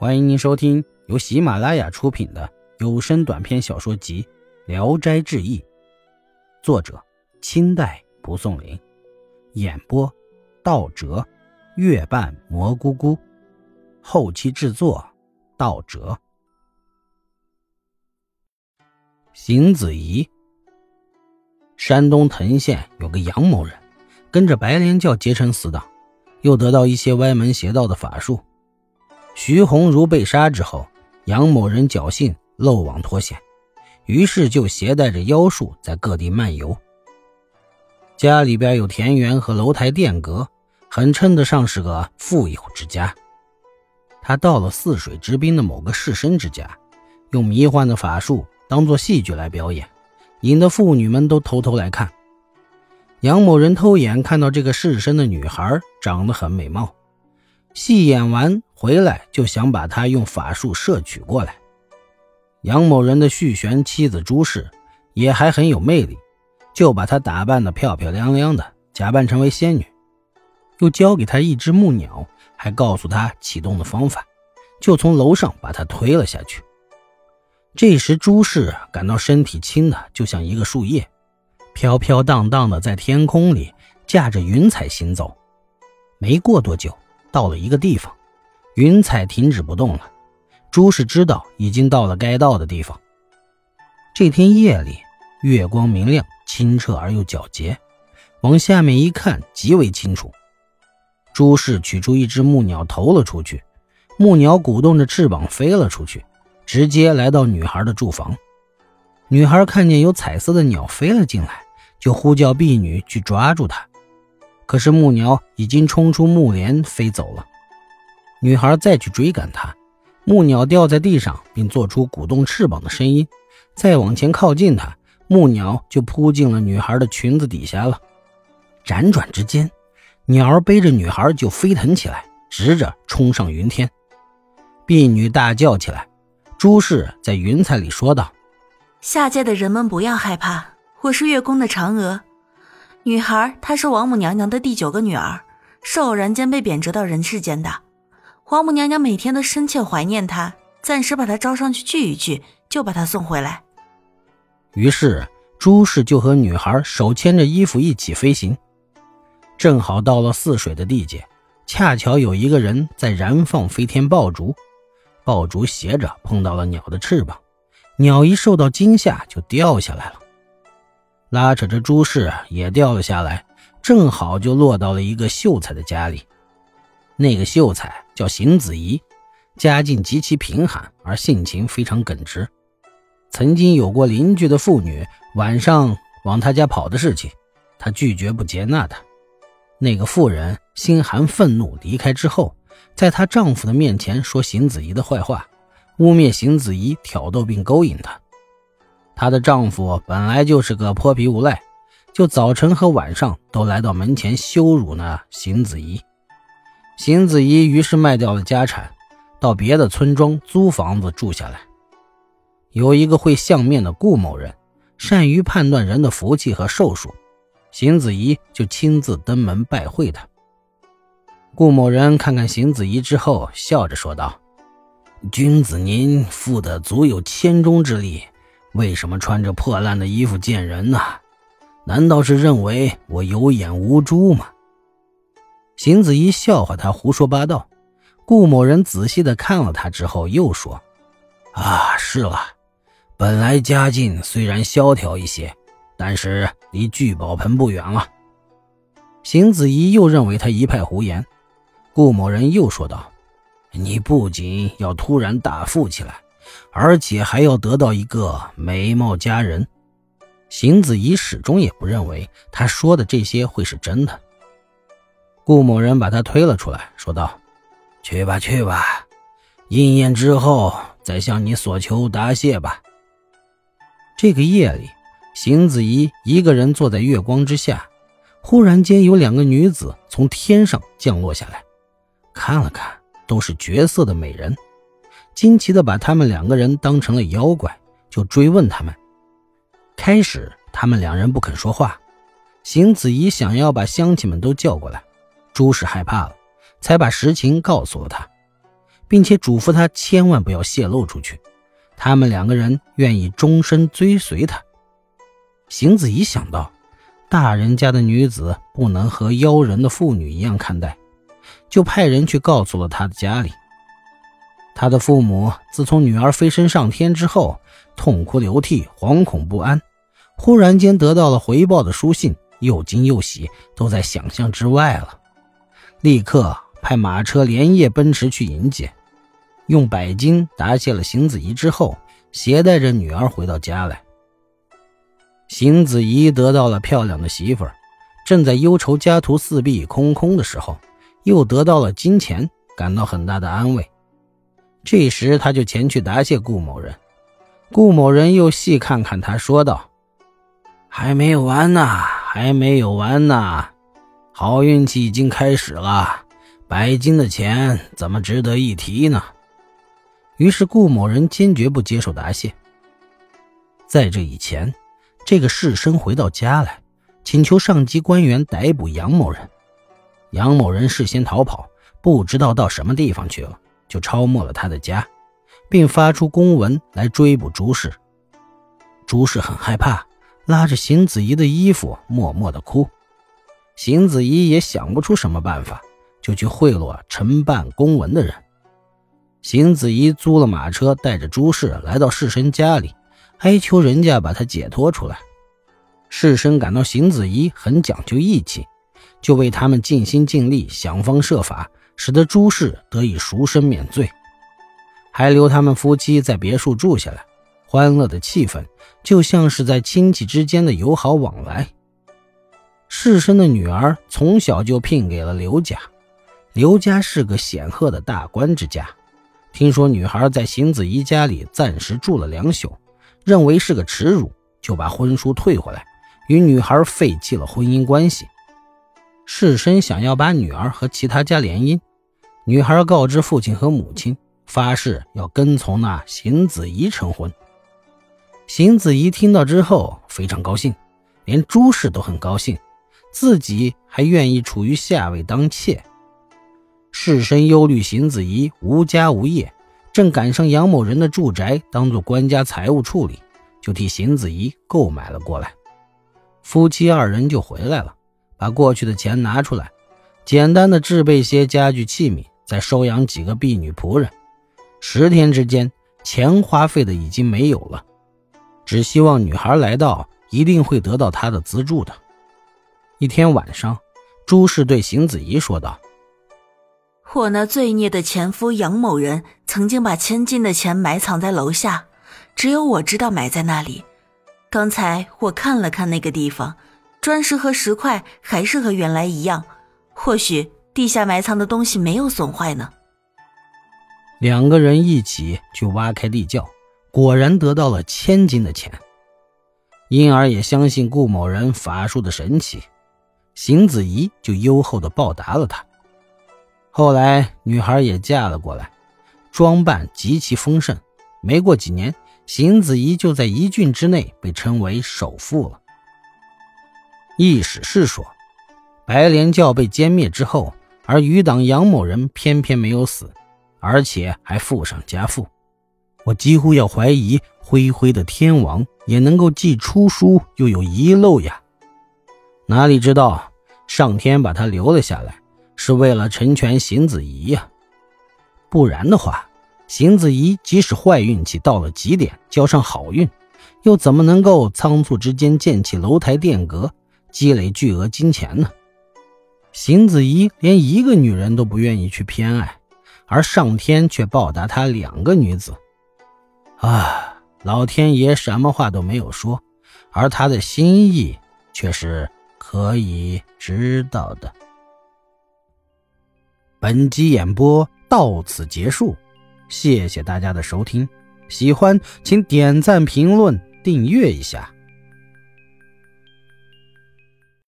欢迎您收听由喜马拉雅出品的有声短篇小说集《聊斋志异》，作者清代蒲松龄，演播道哲、月半蘑菇菇，后期制作道哲。邢子怡，山东藤县有个杨某人，跟着白莲教结成死党，又得到一些歪门邪道的法术。徐红如被杀之后，杨某人侥幸漏网脱险，于是就携带着妖术在各地漫游。家里边有田园和楼台殿阁，很称得上是个富有之家。他到了泗水之滨的某个士绅之家，用迷幻的法术当做戏剧来表演，引得妇女们都偷偷来看。杨某人偷眼看到这个士绅的女孩长得很美貌。戏演完回来，就想把她用法术摄取过来。杨某人的续弦妻子朱氏也还很有魅力，就把她打扮得漂漂亮亮的，假扮成为仙女，又交给她一只木鸟，还告诉她启动的方法，就从楼上把她推了下去。这时朱氏感到身体轻的就像一个树叶，飘飘荡荡的在天空里驾着云彩行走。没过多久。到了一个地方，云彩停止不动了。朱氏知道已经到了该到的地方。这天夜里，月光明亮，清澈而又皎洁，往下面一看，极为清楚。朱氏取出一只木鸟投了出去，木鸟鼓动着翅膀飞了出去，直接来到女孩的住房。女孩看见有彩色的鸟飞了进来，就呼叫婢女去抓住它。可是木鸟已经冲出木帘飞走了，女孩再去追赶它，木鸟掉在地上，并做出鼓动翅膀的声音。再往前靠近它，木鸟就扑进了女孩的裙子底下了。辗转之间，鸟儿背着女孩就飞腾起来，直着冲上云天。婢女大叫起来，朱氏在云彩里说道：“下界的人们不要害怕，我是月宫的嫦娥。”女孩，她是王母娘娘的第九个女儿，是偶然间被贬谪到人世间的。王母娘娘每天都深切怀念她，暂时把她招上去聚一聚，就把她送回来。于是朱氏就和女孩手牵着衣服一起飞行，正好到了泗水的地界，恰巧有一个人在燃放飞天爆竹，爆竹斜着碰到了鸟的翅膀，鸟一受到惊吓就掉下来了。拉扯着朱氏也掉了下来，正好就落到了一个秀才的家里。那个秀才叫邢子怡，家境极其贫寒，而性情非常耿直。曾经有过邻居的妇女晚上往他家跑的事情，他拒绝不接纳的。那个妇人心寒愤怒，离开之后，在她丈夫的面前说邢子怡的坏话，污蔑邢子怡挑逗并勾引她。她的丈夫本来就是个泼皮无赖，就早晨和晚上都来到门前羞辱呢邢子怡。邢子怡于是卖掉了家产，到别的村庄租房子住下来。有一个会相面的顾某人，善于判断人的福气和寿数，邢子怡就亲自登门拜会他。顾某人看看邢子怡之后，笑着说道：“君子您富得足有千钟之力。”为什么穿着破烂的衣服见人呢？难道是认为我有眼无珠吗？邢子怡笑话他胡说八道。顾某人仔细的看了他之后，又说：“啊，是了，本来家境虽然萧条一些，但是离聚宝盆不远了。”邢子怡又认为他一派胡言。顾某人又说道：“你不仅要突然大富起来。”而且还要得到一个美貌佳人，邢子怡始终也不认为他说的这些会是真的。顾某人把他推了出来，说道：“去吧，去吧，应验之后再向你所求答谢吧。”这个夜里，邢子怡一个人坐在月光之下，忽然间有两个女子从天上降落下来，看了看，都是绝色的美人。惊奇的把他们两个人当成了妖怪，就追问他们。开始他们两人不肯说话，邢子怡想要把乡亲们都叫过来，朱氏害怕了，才把实情告诉了他，并且嘱咐他千万不要泄露出去。他们两个人愿意终身追随他。邢子怡想到，大人家的女子不能和妖人的妇女一样看待，就派人去告诉了他的家里。他的父母自从女儿飞身上天之后，痛哭流涕，惶恐不安。忽然间得到了回报的书信，又惊又喜，都在想象之外了。立刻派马车连夜奔驰去迎接。用百金答谢了邢子怡之后，携带着女儿回到家来。邢子怡得到了漂亮的媳妇儿，正在忧愁家徒四壁空空的时候，又得到了金钱，感到很大的安慰。这时，他就前去答谢顾某人。顾某人又细看看他，说道：“还没有完呢，还没有完呢，好运气已经开始了，白金的钱怎么值得一提呢？”于是顾某人坚决不接受答谢。在这以前，这个士绅回到家来，请求上级官员逮捕杨某人。杨某人事先逃跑，不知道到什么地方去了，就抄没了他的家，并发出公文来追捕朱氏。朱氏很害怕，拉着邢子怡的衣服，默默的哭。邢子怡也想不出什么办法，就去贿赂承办公文的人。邢子怡租了马车，带着朱氏来到世绅家里，哀求人家把他解脱出来。世绅感到邢子怡很讲究义气，就为他们尽心尽力，想方设法，使得朱氏得以赎身免罪，还留他们夫妻在别墅住下来。欢乐的气氛就像是在亲戚之间的友好往来。世绅的女儿从小就聘给了刘家，刘家是个显赫的大官之家。听说女孩在邢子怡家里暂时住了两宿，认为是个耻辱，就把婚书退回来，与女孩废弃了婚姻关系。世绅想要把女儿和其他家联姻，女孩告知父亲和母亲，发誓要跟从那邢子怡成婚。邢子怡听到之后非常高兴，连朱氏都很高兴，自己还愿意处于下位当妾。士绅忧虑邢子怡无家无业，正赶上杨某人的住宅当做官家财物处理，就替邢子怡购买了过来。夫妻二人就回来了，把过去的钱拿出来，简单的置备些家具器皿，再收养几个婢女仆人。十天之间，钱花费的已经没有了，只希望女孩来到一定会得到他的资助的。一天晚上，朱氏对邢子怡说道。我那罪孽的前夫杨某人曾经把千金的钱埋藏在楼下，只有我知道埋在那里。刚才我看了看那个地方，砖石和石块还是和原来一样，或许地下埋藏的东西没有损坏呢。两个人一起去挖开地窖，果然得到了千金的钱，因而也相信顾某人法术的神奇。邢子怡就优厚的报答了他。后来，女孩也嫁了过来，装扮极其丰盛。没过几年，邢子怡就在一郡之内被称为首富了。易史是说，白莲教被歼灭之后，而余党杨某人偏偏没有死，而且还富上加富。我几乎要怀疑，灰灰的天王也能够既出书又有遗漏呀！哪里知道，上天把他留了下来。是为了成全邢子怡呀，不然的话，邢子怡即使坏运气到了极点，交上好运，又怎么能够仓促之间建起楼台殿阁，积累巨额金钱呢？邢子怡连一个女人都不愿意去偏爱，而上天却报答她两个女子。啊，老天爷什么话都没有说，而他的心意却是可以知道的。本集演播到此结束，谢谢大家的收听。喜欢请点赞、评论、订阅一下。